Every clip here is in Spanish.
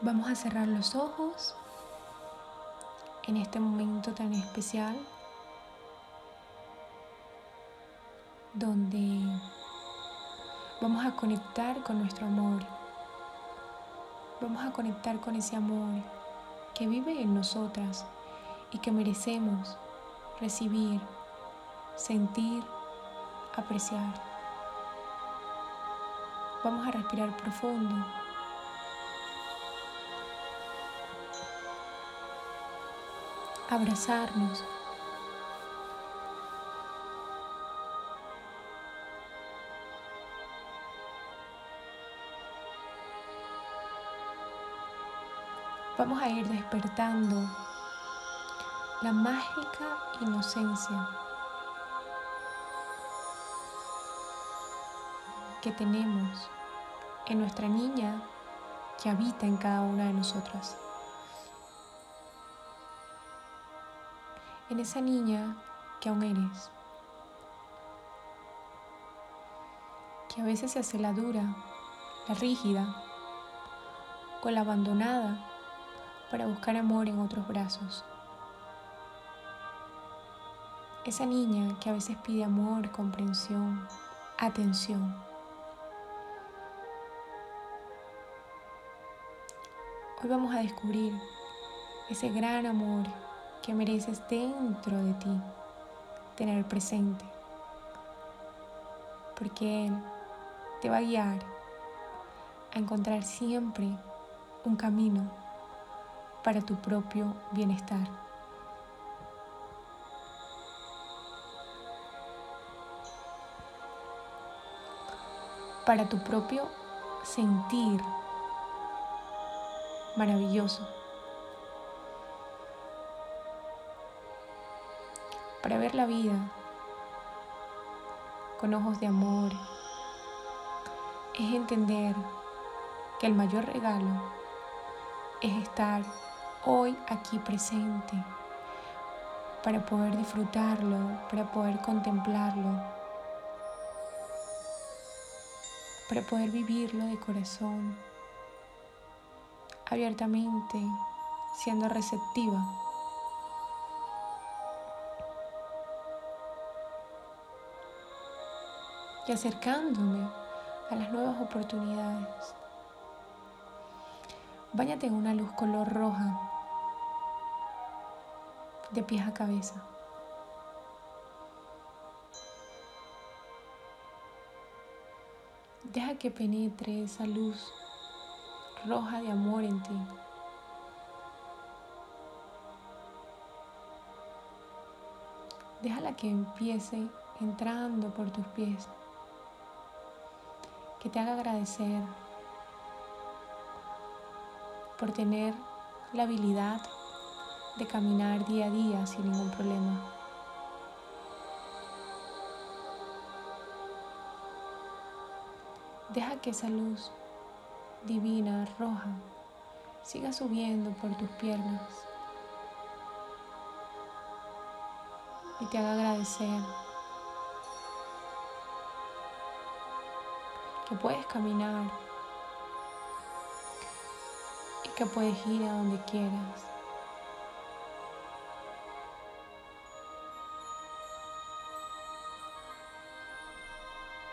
Vamos a cerrar los ojos en este momento tan especial donde vamos a conectar con nuestro amor. Vamos a conectar con ese amor que vive en nosotras y que merecemos recibir, sentir, apreciar. Vamos a respirar profundo. Abrazarnos. Vamos a ir despertando la mágica inocencia que tenemos en nuestra niña que habita en cada una de nosotras. En esa niña que aún eres. Que a veces se hace la dura, la rígida o la abandonada para buscar amor en otros brazos. Esa niña que a veces pide amor, comprensión, atención. Hoy vamos a descubrir ese gran amor que mereces dentro de ti tener presente. Porque Él te va a guiar a encontrar siempre un camino para tu propio bienestar. Para tu propio sentir maravilloso. Para ver la vida con ojos de amor es entender que el mayor regalo es estar hoy aquí presente para poder disfrutarlo, para poder contemplarlo, para poder vivirlo de corazón, abiertamente, siendo receptiva. Y acercándome a las nuevas oportunidades. Báñate en una luz color roja, de pies a cabeza. Deja que penetre esa luz roja de amor en ti. Déjala que empiece entrando por tus pies, que te haga agradecer por tener la habilidad de caminar día a día sin ningún problema. Deja que esa luz divina, roja, siga subiendo por tus piernas y te haga agradecer que puedes caminar que puedes ir a donde quieras.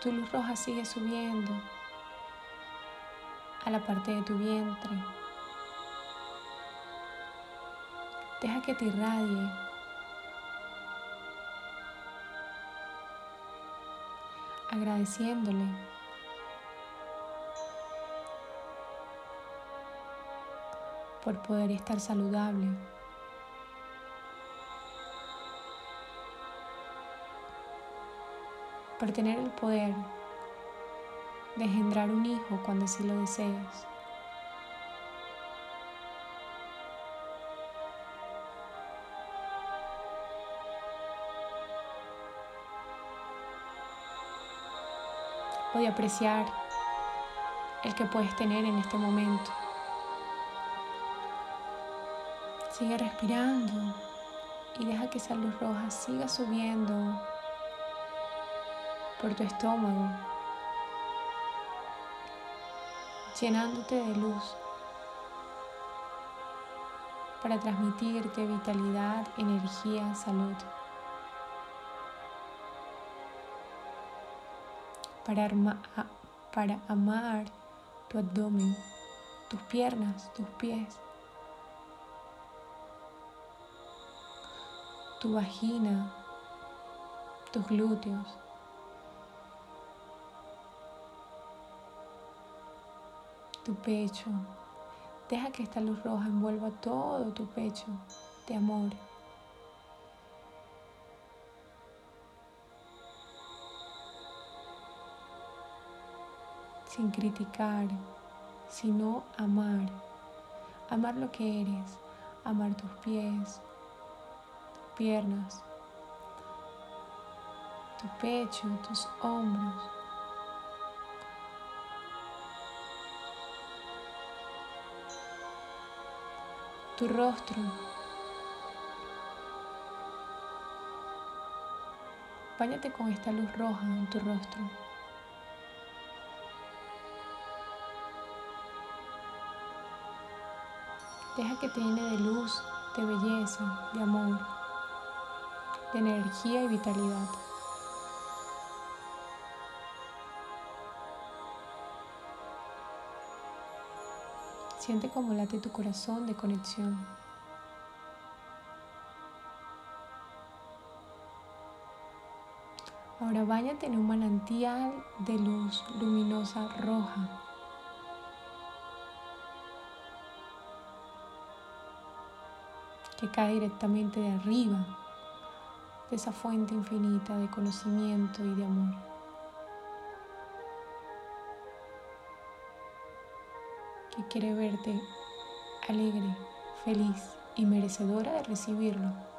Tu luz roja sigue subiendo a la parte de tu vientre. Deja que te irradie. Agradeciéndole por poder estar saludable. Por tener el poder de engendrar un hijo cuando así lo deseas. Voy a apreciar el que puedes tener en este momento. Sigue respirando y deja que esa luz roja siga subiendo por tu estómago, llenándote de luz para transmitirte vitalidad, energía, salud. Para, para amar tu abdomen, tus piernas, tus pies, tu vagina, tus glúteos. Tu pecho, Deja que esta luz roja envuelva todo tu pecho de amor. Sin criticar, sino amar. Amar lo que eres, amar tus pies, piernas, tu pecho, tus hombros. tu rostro. Báñate con esta luz roja en tu rostro. Deja que te llene de luz, de belleza, de amor, energía y vitalidad. Siente cómo late tu corazón de conexión. Ahora váyate en un manantial de luz luminosa roja. que cae directamente de arriba esa fuente infinita de conocimiento y de amor. que quiere verte alegre, feliz y merecedora de recibirlo.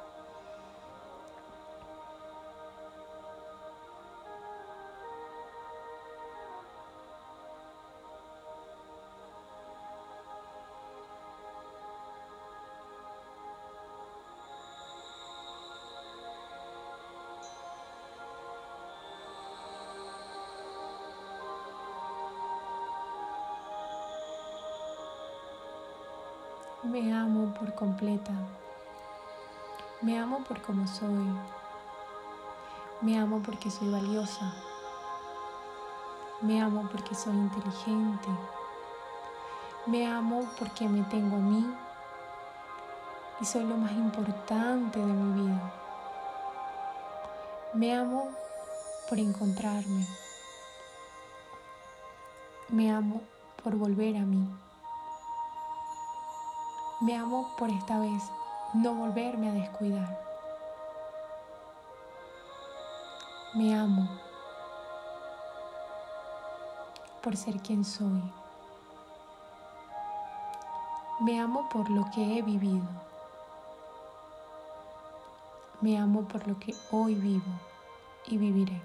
Me amo por completa. Me amo por como soy. Me amo porque soy valiosa. Me amo porque soy inteligente. Me amo porque me tengo a mí y soy lo más importante de mi vida. Me amo por encontrarme. Me amo por volver a mí. Me amo por esta vez no volverme a descuidar. Me amo por ser quien soy. Me amo por lo que he vivido. Me amo por lo que hoy vivo y viviré.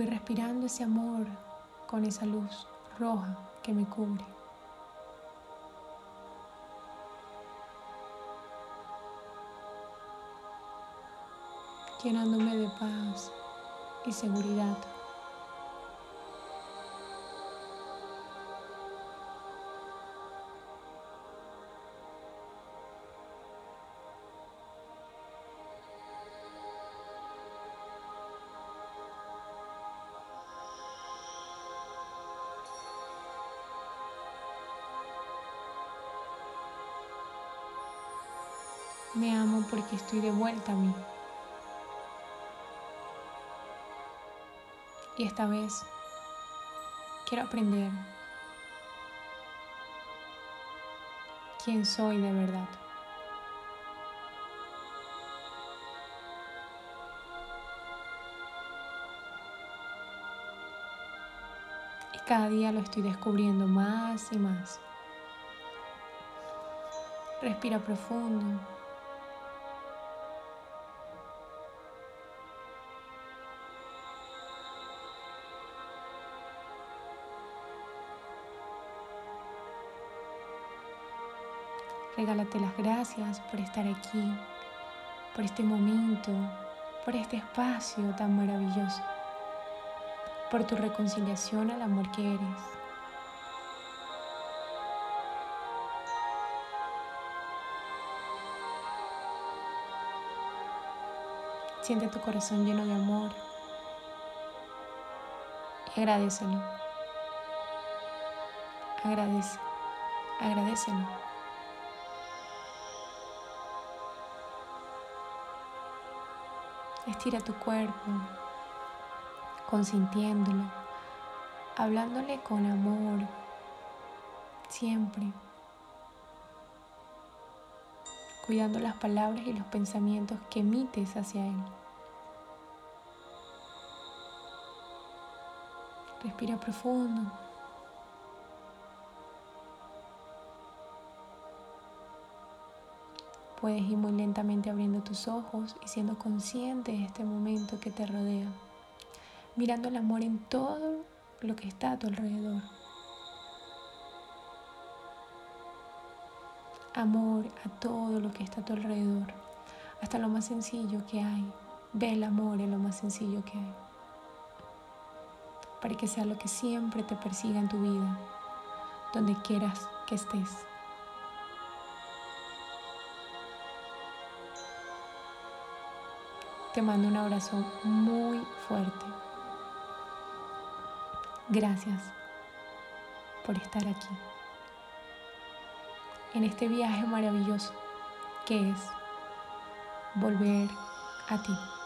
Voy respirando ese amor con esa luz roja que me cubre. llenándome de paz y seguridad. Me amo porque estoy de vuelta a mí. Y esta vez quiero aprender quién soy de verdad. Y cada día lo estoy descubriendo más y más. Respira profundo. Regálate las gracias por estar aquí, por este momento, por este espacio tan maravilloso, por tu reconciliación al amor que eres. Siente tu corazón lleno de amor y agradecelo. Agradece, agradecelo. Estira tu cuerpo, consintiéndolo, hablándole con amor, siempre, cuidando las palabras y los pensamientos que emites hacia Él. Respira profundo. Puedes ir muy lentamente abriendo tus ojos y siendo consciente de este momento que te rodea, mirando el amor en todo lo que está a tu alrededor. Amor a todo lo que está a tu alrededor, hasta lo más sencillo que hay. Ve el amor en lo más sencillo que hay, para que sea lo que siempre te persiga en tu vida, donde quieras que estés. Te mando un abrazo muy fuerte. Gracias por estar aquí. En este viaje maravilloso que es volver a ti.